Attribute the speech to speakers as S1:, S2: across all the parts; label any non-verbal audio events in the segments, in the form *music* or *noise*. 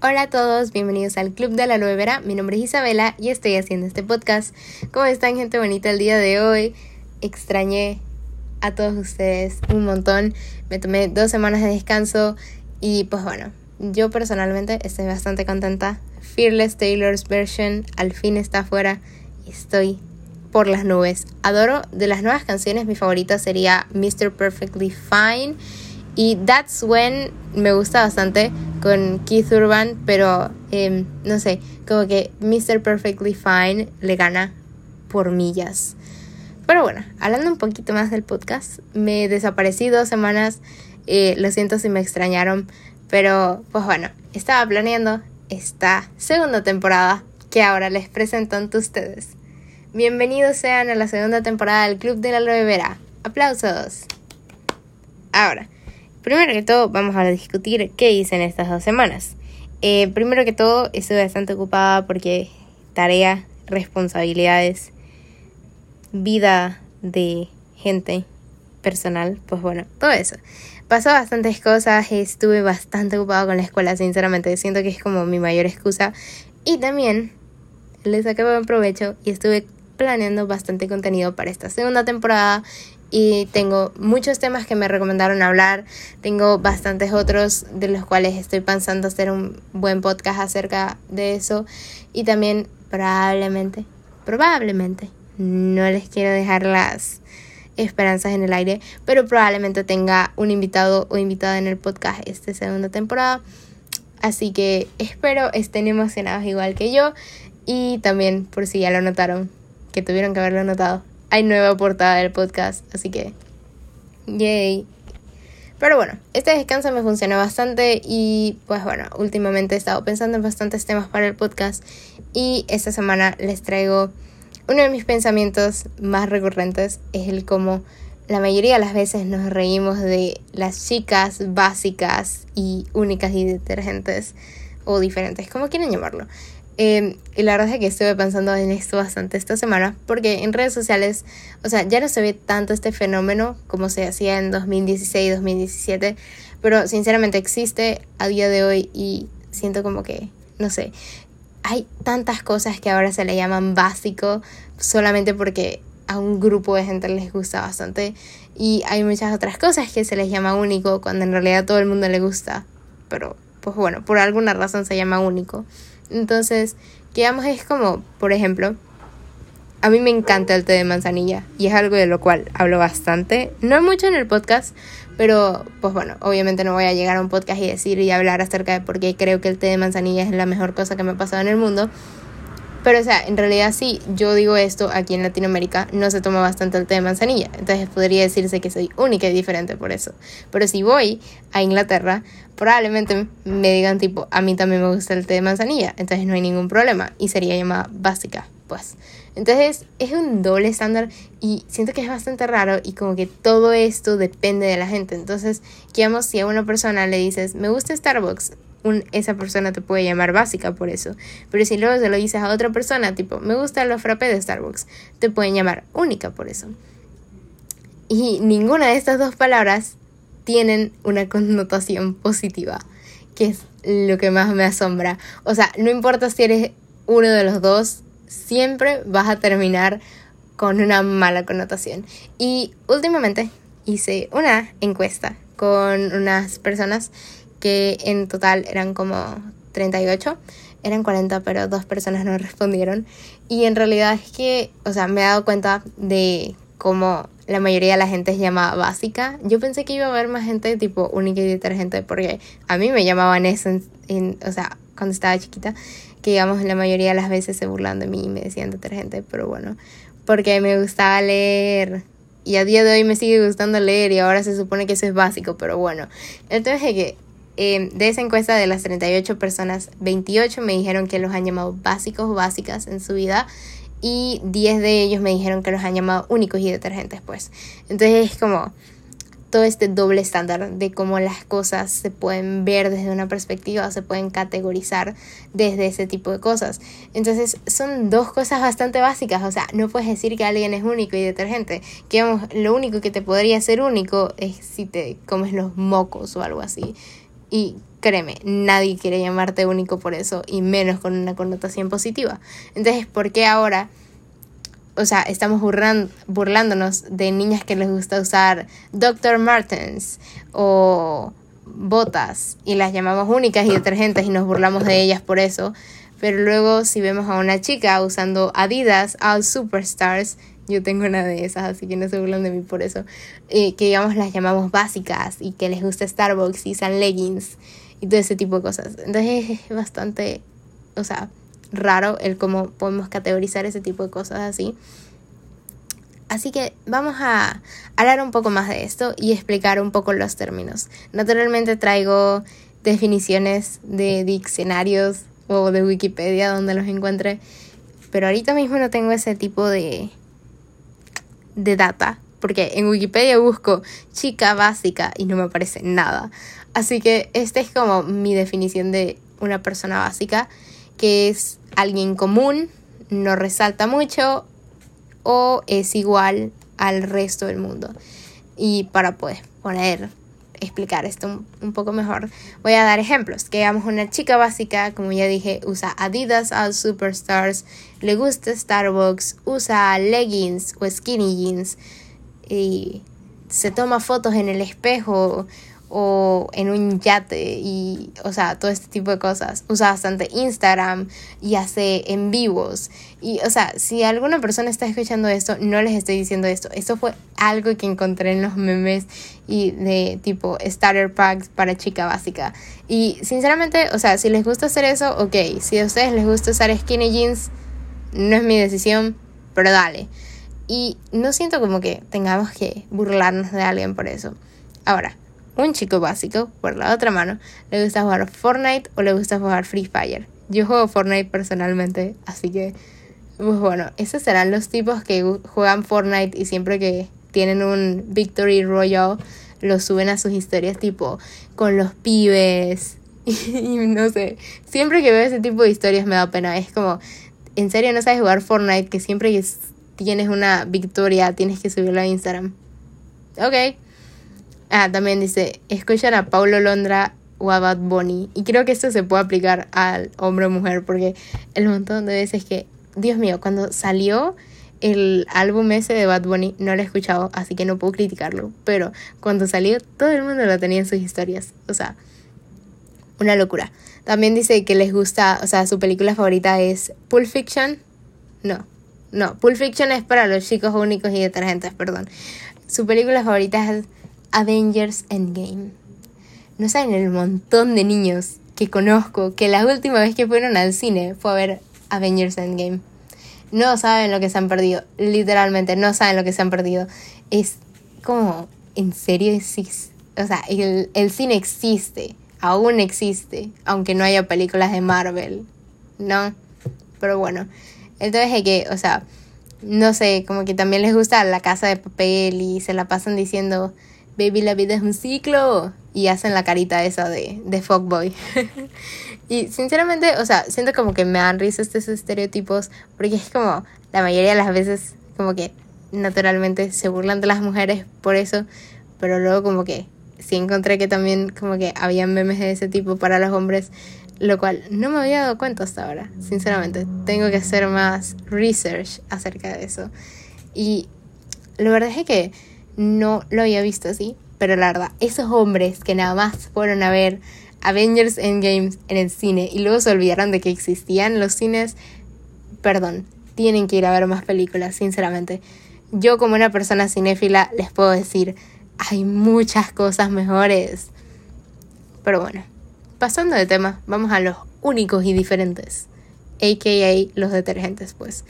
S1: Hola a todos, bienvenidos al Club de la Aloe. Mi nombre es Isabela y estoy haciendo este podcast. ¿Cómo están, gente bonita, el día de hoy? Extrañé a todos ustedes un montón. Me tomé dos semanas de descanso y pues bueno, yo personalmente estoy bastante contenta. Fearless Taylor's version al fin está afuera y estoy por las nubes. Adoro de las nuevas canciones, mi favorita sería Mr. Perfectly Fine y That's When me gusta bastante con Keith Urban, pero em, no sé, como que Mr. Perfectly Fine le gana por millas. Pero bueno, hablando un poquito más del podcast, me desaparecí dos semanas, eh, lo siento si me extrañaron, pero pues bueno, estaba planeando esta segunda temporada que ahora les presento ante ustedes. Bienvenidos sean a la segunda temporada del Club de la Aloe. Aplausos. Ahora, Primero que todo, vamos a discutir qué hice en estas dos semanas. Eh, primero que todo, estuve bastante ocupada porque tarea, responsabilidades, vida de gente personal, pues bueno, todo eso. Pasó bastantes cosas, estuve bastante ocupada con la escuela, sinceramente, siento que es como mi mayor excusa. Y también le saqué buen provecho y estuve planeando bastante contenido para esta segunda temporada y tengo muchos temas que me recomendaron hablar, tengo bastantes otros de los cuales estoy pensando hacer un buen podcast acerca de eso y también probablemente, probablemente, no les quiero dejar las esperanzas en el aire, pero probablemente tenga un invitado o invitada en el podcast esta segunda temporada. Así que espero estén emocionados igual que yo y también por si ya lo notaron, que tuvieron que haberlo notado, hay nueva portada del podcast, así que yay. Pero bueno, este descanso me funcionó bastante y pues bueno, últimamente he estado pensando en bastantes temas para el podcast y esta semana les traigo uno de mis pensamientos más recurrentes es el cómo la mayoría de las veces nos reímos de las chicas básicas y únicas y detergentes o diferentes, como quieren llamarlo. Em, y la verdad es que estuve pensando en esto bastante esta semana, porque en redes sociales, o sea, ya no se ve tanto este fenómeno como se hacía en 2016, 2017, pero sinceramente existe a día de hoy y siento como que, no sé, hay tantas cosas que ahora se le llaman básico solamente porque a un grupo de gente les gusta bastante y hay muchas otras cosas que se les llama único cuando en realidad a todo el mundo le gusta, pero pues bueno, por alguna razón se llama único. Entonces, digamos, es como, por ejemplo, a mí me encanta el té de manzanilla y es algo de lo cual hablo bastante, no mucho en el podcast, pero pues bueno, obviamente no voy a llegar a un podcast y decir y hablar acerca de por qué creo que el té de manzanilla es la mejor cosa que me ha pasado en el mundo, pero, o sea, en realidad sí, yo digo esto aquí en Latinoamérica, no se toma bastante el té de manzanilla. Entonces podría decirse que soy única y diferente por eso. Pero si voy a Inglaterra, probablemente me digan tipo, a mí también me gusta el té de manzanilla. Entonces no hay ningún problema y sería llamada básica, pues. Entonces es un doble estándar y siento que es bastante raro y como que todo esto depende de la gente. Entonces, digamos, si a una persona le dices, me gusta Starbucks, esa persona te puede llamar básica por eso. Pero si luego se lo dices a otra persona, tipo, me gusta los frappés de Starbucks, te pueden llamar única por eso. Y ninguna de estas dos palabras tienen una connotación positiva, que es lo que más me asombra. O sea, no importa si eres uno de los dos, siempre vas a terminar con una mala connotación. Y últimamente hice una encuesta con unas personas que en total eran como 38, eran 40, pero dos personas no *laughs* respondieron. Y en realidad es que, o sea, me he dado cuenta de cómo la mayoría de la gente es llamada básica. Yo pensé que iba a haber más gente tipo única y detergente, porque a mí me llamaban eso, en, o sea, cuando estaba chiquita, que digamos la mayoría de las veces se burlan de mí y me decían detergente, pero bueno, porque me gustaba leer. Y a día de hoy me sigue gustando leer y ahora se supone que eso es básico, pero bueno. Entonces es que Em, de esa encuesta de las 38 personas, 28 me dijeron que los han llamado básicos o básicas en su vida y 10 de ellos me dijeron que los han llamado únicos y detergentes, pues. Entonces es como todo este doble estándar de cómo las cosas se pueden ver desde una perspectiva o se pueden categorizar desde ese tipo de cosas. Entonces son dos cosas bastante básicas, o sea, no puedes decir que alguien es único y detergente, que vamos, lo único que te podría ser único es si te comes los mocos o algo así Y créeme, nadie quiere llamarte único por eso, y menos con una connotación positiva. Entonces, ¿por qué ahora? O sea, estamos burlándonos de niñas que les gusta usar Dr. Martens o botas y las llamamos únicas y detergentes y nos burlamos de ellas por eso. Pero luego si vemos a una chica usando Adidas, All Superstars, yo tengo una de esas, así que no se burlan de mí por eso, eh, que digamos las llamamos básicas y que les gusta Starbucks y usan leggings y todo ese tipo de cosas. Entonces es bastante, o sea, raro el cómo podemos categorizar ese tipo de cosas así. Así que vamos a hablar un poco más de esto y explicar un poco los términos. Naturalmente traigo definiciones de diccionarios o de Wikipedia donde los encuentre, pero ahorita mismo no tengo ese tipo de, de data, porque en Wikipedia busco chica básica y no me aparece nada. Así que esta es como mi definición de una persona básica, que es alguien común, no resalta mucho o es igual al resto del mundo. Y para poder poner, explicar esto un, poco mejor, voy a dar ejemplos. Que digamos una chica básica, como ya dije, usa Adidas All Superstars, le gusta Starbucks, usa leggings o skinny jeans y se toma fotos en el espejo o en un yate y, o sea, todo este tipo de cosas. Usa bastante Instagram y hace en vivos. Y, o sea, si alguna persona está escuchando esto, no les estoy diciendo esto. Esto fue algo que encontré en los memes y de tipo starter packs para chica básica. Y sinceramente, o sea, si les gusta hacer eso, ok. Si a ustedes les gusta usar skinny jeans, no es mi decisión, pero dale. Y no siento como que tengamos que burlarnos de alguien por eso. Ahora, un chico básico, por la otra mano, le gusta jugar Fortnite o le gusta jugar Free Fire. Yo juego Fortnite personalmente, así que, pues bueno, esos serán los tipos que juegan Fortnite y siempre que tienen un Victory Royale lo suben a sus historias tipo con los pibes *laughs* y, no sé, siempre que veo ese tipo de historias me da pena, es como, en serio no sabes jugar Fortnite que siempre que tienes una victoria tienes que subirlo a Instagram. Ok. Ah, también dice, escuchan a Paulo Londra o a Bad Bunny. Y creo que esto se puede aplicar al hombre o mujer, porque el montón de veces que, Dios mío, cuando salió el álbum ese de Bad Bunny, no lo he escuchado, así que no puedo criticarlo. Pero cuando salió, todo el mundo lo tenía en sus historias. O sea, una locura. También dice que les gusta, o sea, su película favorita es Pulp Fiction. No, no, Pulp Fiction es para los chicos únicos y detergentes, perdón. Su película favorita es Avengers Endgame. No saben el montón de niños que conozco que la última vez que fueron al cine fue a ver Avengers Endgame. No saben lo que se han perdido, literalmente no saben lo que se han perdido. Es como, en serio, o sea, el, el cine existe, aún existe, aunque no haya películas de Marvel, ¿no? Pero bueno, entonces es que, o sea, no sé, como que también les gusta la casa de papel y se la pasan diciendo, baby, la vida es un ciclo. Y hacen la carita esa de, de fuckboy. *laughs* y sinceramente, o sea, siento como que me dan risa estos estereotipos porque es como la mayoría de las veces como que naturalmente se burlan de las mujeres por eso, pero luego como que sí encontré que también como que había memes de ese tipo para los hombres, lo cual no me había dado cuenta hasta ahora, sinceramente. Tengo que hacer más research acerca de eso. Y la verdad es que no lo había visto así, pero la verdad, esos hombres que nada más fueron a ver Avengers Endgame en el cine y luego se olvidaron de que existían los cines, perdón, tienen que ir a ver más películas, sinceramente. Yo como una persona cinéfila les puedo decir, hay muchas cosas mejores. Pero bueno, pasando de tema, vamos a los únicos y diferentes, aka los detergentes, pues.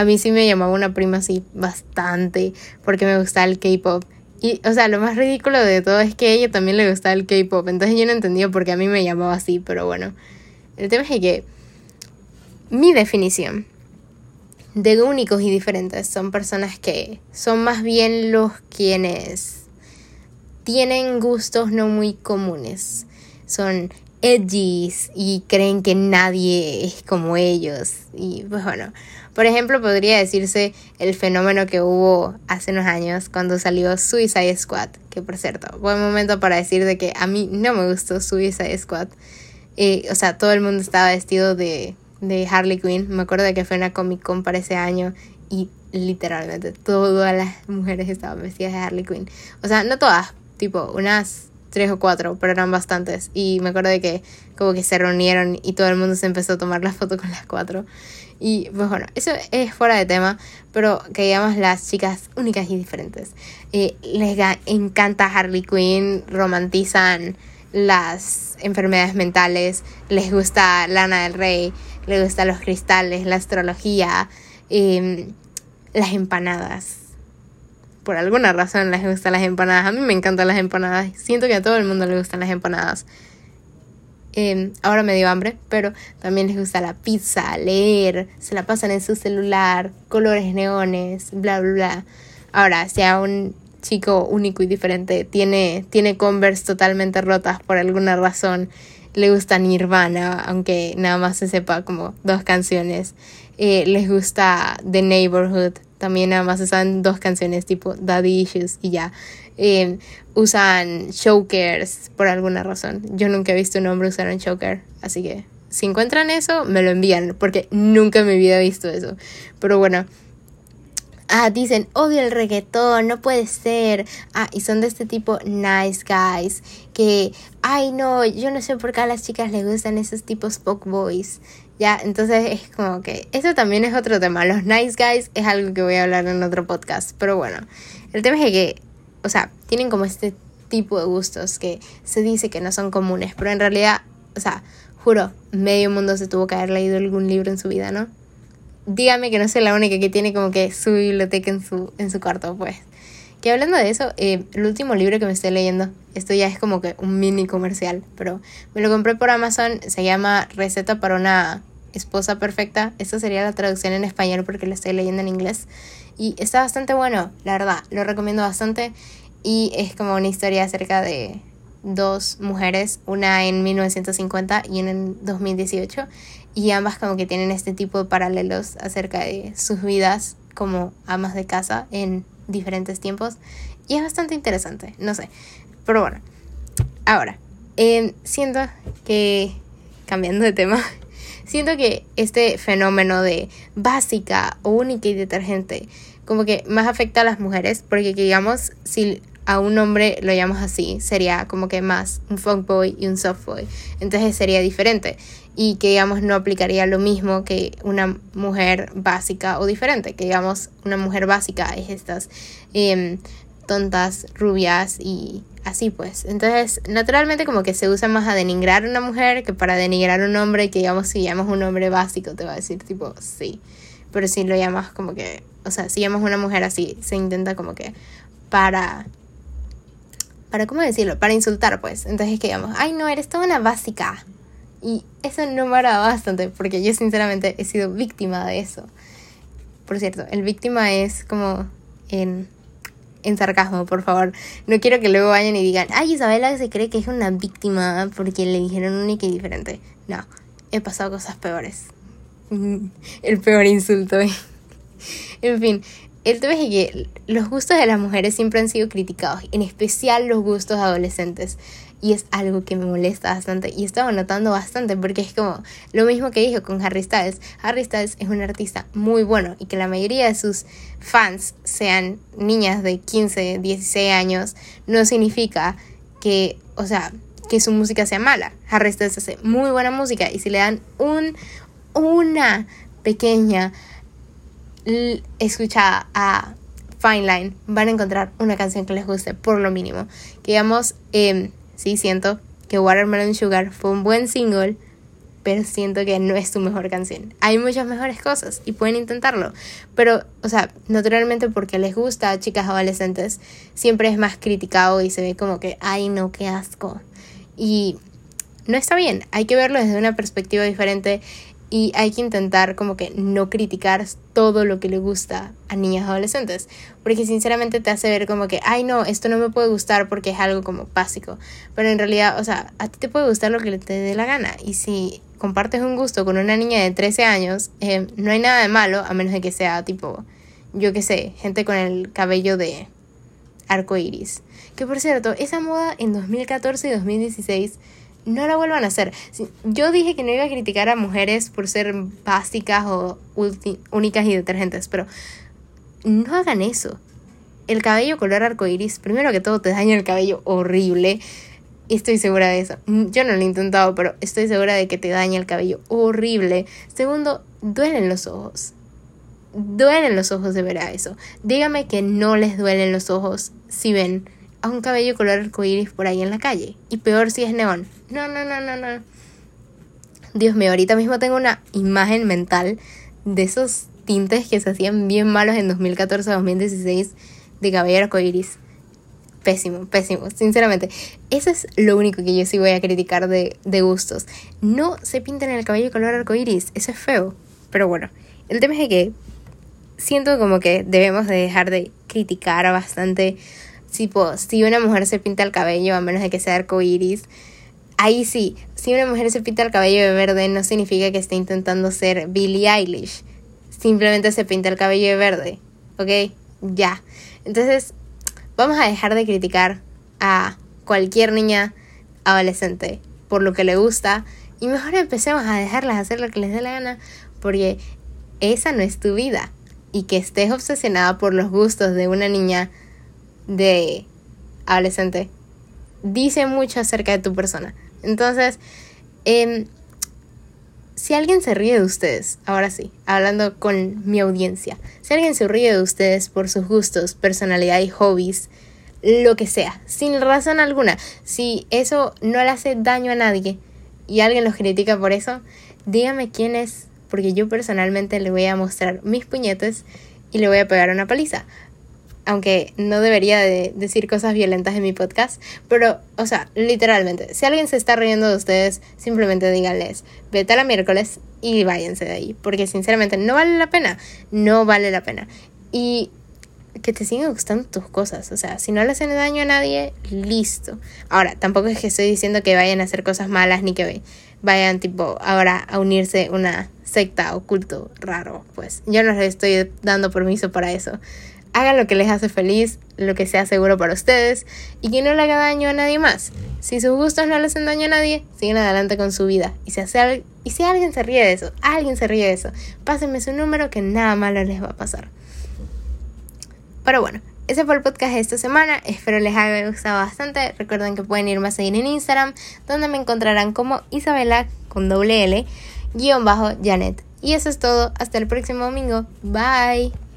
S1: A mí sí me llamaba una prima así bastante porque me gustaba el K-pop. Y, o sea, lo más ridículo de todo es que a ella también le gustaba el K-pop. Entonces yo no entendía por qué a mí me llamaba así, pero bueno. El tema es que mi definición de únicos y diferentes son personas que son más bien los quienes tienen gustos no muy comunes. Son edgys y creen que nadie es como ellos. Y pues bueno, por ejemplo, podría decirse el fenómeno que hubo hace unos años cuando salió Suicide Squad, que por cierto, buen momento para decir de que a mí no me gustó Suicide Squad. Eh, o sea, todo el mundo estaba vestido de, de Harley Quinn. Me acuerdo de que fue una Comic Con para ese año y literalmente todas las mujeres estaban vestidas de Harley Quinn. O sea, no todas, tipo unas tres o cuatro, pero eran bastantes. Y me acuerdo de que como que se reunieron y todo el mundo se empezó a tomar la foto con las cuatro. Y pues bueno, eso es fuera de tema, pero que digamos las chicas únicas y diferentes. Eh, les encanta Harley Quinn, romantizan las enfermedades mentales, les gusta Lana del Rey, les gusta los cristales, la astrología, em, las empanadas por alguna razón les gustan las empanadas. A mí me encantan las empanadas. Siento que a todo el mundo le gustan las empanadas. Em, ahora me dio hambre, pero también les gusta la pizza, leer, se la pasan en su celular, colores neones, bla, bla, bla. Ahora, si a un chico único y diferente tiene, tiene Converse totalmente rotas por alguna razón, le gusta Nirvana, aunque nada más se sepa como dos canciones, eh, les gusta The Neighborhood, también nada más usan dos canciones tipo Daddy Issues y ya. Eh, usan chokers por alguna razón. Yo nunca he visto un hombre usar un choker, así que si encuentran eso, me lo envían, porque nunca en mi vida he visto eso. Pero bueno. Ah, dicen, odio el reggaetón, no puede ser. Ah, y son de este tipo nice guys. Que, ay no, yo no sé por qué a las chicas les gustan esos tipos pop boys. Ya, entonces es como que eso también es otro tema. Los nice guys es algo que voy a hablar en otro podcast. Pero bueno, el tema es que, o sea, tienen como este tipo de gustos que se dice que no son comunes. Pero en realidad, o sea, juro, medio mundo se tuvo que haber leído algún libro en su vida, ¿no? Dígame que no soy la única que tiene como que su biblioteca en su, en su cuarto, pues. Que hablando de eso, eh, el último libro que me estoy leyendo, esto ya es como que un mini comercial, pero me lo compré por Amazon, se llama Receta para una Esposa Perfecta. Esta sería la traducción en español porque lo estoy leyendo en inglés. Y está bastante bueno, la verdad. Lo recomiendo bastante. Y es como una historia acerca de dos mujeres, una en 1950 y una en 2018. Y ambas como que tienen este tipo de paralelos acerca de sus vidas como amas de casa en diferentes tiempos. Y es bastante interesante, no sé. Pero bueno, ahora, eh, siento que, cambiando de tema, siento que este fenómeno de básica, única y detergente, como que más afecta a las mujeres, porque digamos, si a un hombre lo llamamos así, sería como que más un fuckboy y un softboy. Entonces sería diferente. Y que digamos no aplicaría lo mismo que una mujer básica o diferente. Que digamos una mujer básica es estas em, tontas, rubias y así pues. Entonces, naturalmente como que se usa más a denigrar a una mujer que para denigrar a un hombre, que digamos si llamas un hombre básico te va a decir tipo sí. Pero si lo llamas como que, o sea, si llamas una mujer así, se intenta como que para para cómo decirlo, para insultar pues. Entonces es que digamos, ay no, eres toda una básica. Y eso no me agrada bastante porque yo sinceramente he sido víctima de eso. Por cierto, el víctima es como en en sarcasmo, por favor. No quiero que luego vayan y digan, ay, Isabela se cree que es una víctima porque le dijeron única y diferente. No, he pasado cosas peores. *laughs* El peor insulto. *laughs* en fin, el tema es que los gustos de las mujeres siempre han sido criticados, en especial los gustos adolescentes. Y es algo que me molesta bastante. Y estaba notando bastante porque es como lo mismo que dijo con Harry Styles. Harry Styles es un artista muy bueno y que la mayoría de sus fans sean niñas de 15, 16 años, no significa que, o sea, que su música sea mala. Harry Styles hace muy buena música y si le dan un, una pequeña escuchada a Fine Line, van a encontrar una canción que les guste, por lo mínimo. Que digamos, eh, sí siento que Watermelon Sugar fue un buen single, pero siento que no es su mejor canción. Hay muchas mejores cosas y pueden intentarlo, pero, o sea, naturalmente porque les gusta a chicas adolescentes, siempre es más criticado y se ve como que, ay no, qué asco. Y no está bien, hay que verlo desde una perspectiva diferente y hay que intentar como que no criticar todo lo que le gusta a niñas adolescentes, porque sinceramente te hace ver como que, ay no, esto no me puede gustar porque es algo como básico, pero en realidad, o sea, a ti te puede gustar lo que te dé la gana y si compartes un gusto con una niña de 13 años, eh, no hay nada de malo, a menos de que sea tipo, yo qué sé, gente con el cabello de arco iris. Que por cierto, esa moda en 2014 y 2016 no la vuelvan a hacer. Yo dije que no iba a criticar a mujeres por ser básicas o únicas y detergentes, pero no hagan eso. El cabello color arcoiris, primero que todo, te daña el cabello horrible. Estoy segura de eso. Yo no lo he intentado, pero estoy segura de que te daña el cabello horrible. Segundo, duelen los ojos. Duelen los ojos de ver a eso. Dígame que no les duelen los ojos si ven a un cabello color arcoíris por ahí en la calle. Y peor si es neón. No, no, no, no, no. Dios mío, ahorita mismo tengo una imagen mental de esos tintes que se hacían bien malos en 2014-2016 de cabello arcoíris. Pésimo, pésimo, sinceramente. Eso es lo único que yo sí voy a criticar de, de gustos. No se pinten el cabello color arcoíris, eso es feo. Pero bueno, el tema es que siento como que debemos de dejar de criticar bastante Si una mujer se pinta el cabello, a menos de que sea arcoíris, ahí sí, si una mujer se pinta el cabello de verde, no significa que esté intentando ser Billie Eilish. Simplemente se pinta el cabello de verde. ¿Ok? Ya. Entonces, vamos a dejar de criticar a cualquier niña adolescente por lo que le gusta y mejor empecemos a dejarlas hacer lo que les dé la gana porque esa no es tu vida y que estés obsesionada por los gustos de una niña de adolescente dice mucho acerca de tu persona. Entonces, em, si alguien se ríe de ustedes, ahora sí, hablando con mi audiencia, si alguien se ríe de ustedes por sus gustos, personalidad y hobbies, lo que sea, sin razón alguna, si eso no le hace daño a nadie y alguien los critica por eso, dígame quién es, porque yo personalmente le voy a mostrar mis puñetes y le voy a pegar una paliza aunque no debería de decir cosas violentas en mi podcast, pero, o sea, literalmente, si alguien se está riendo de ustedes, simplemente díganles, vete a la miércoles y váyanse de ahí, porque sinceramente no vale la pena, no vale la pena. Y que te sigan gustando tus cosas, o sea, si no le hacen daño a nadie, listo. Ahora, tampoco es que estoy diciendo que vayan a hacer cosas malas ni que vayan tipo ahora a unirse una secta o culto raro, pues yo no les estoy dando permiso para eso hagan lo que les hace feliz, lo que sea seguro para ustedes y que no le haga daño a nadie más. Si sus gustos no le hacen daño a nadie, siguen adelante con su vida. Y si, hace, y si alguien se ríe de eso, alguien se ríe de eso, pásenme su número que nada malo les va a pasar. Pero bueno, ese fue el podcast de esta semana. Espero les haya gustado bastante. Recuerden que pueden irme a seguir en Instagram, donde me encontrarán como Isabela con doble L, guion bajo Janet. Y eso es todo. Hasta el próximo domingo. Bye.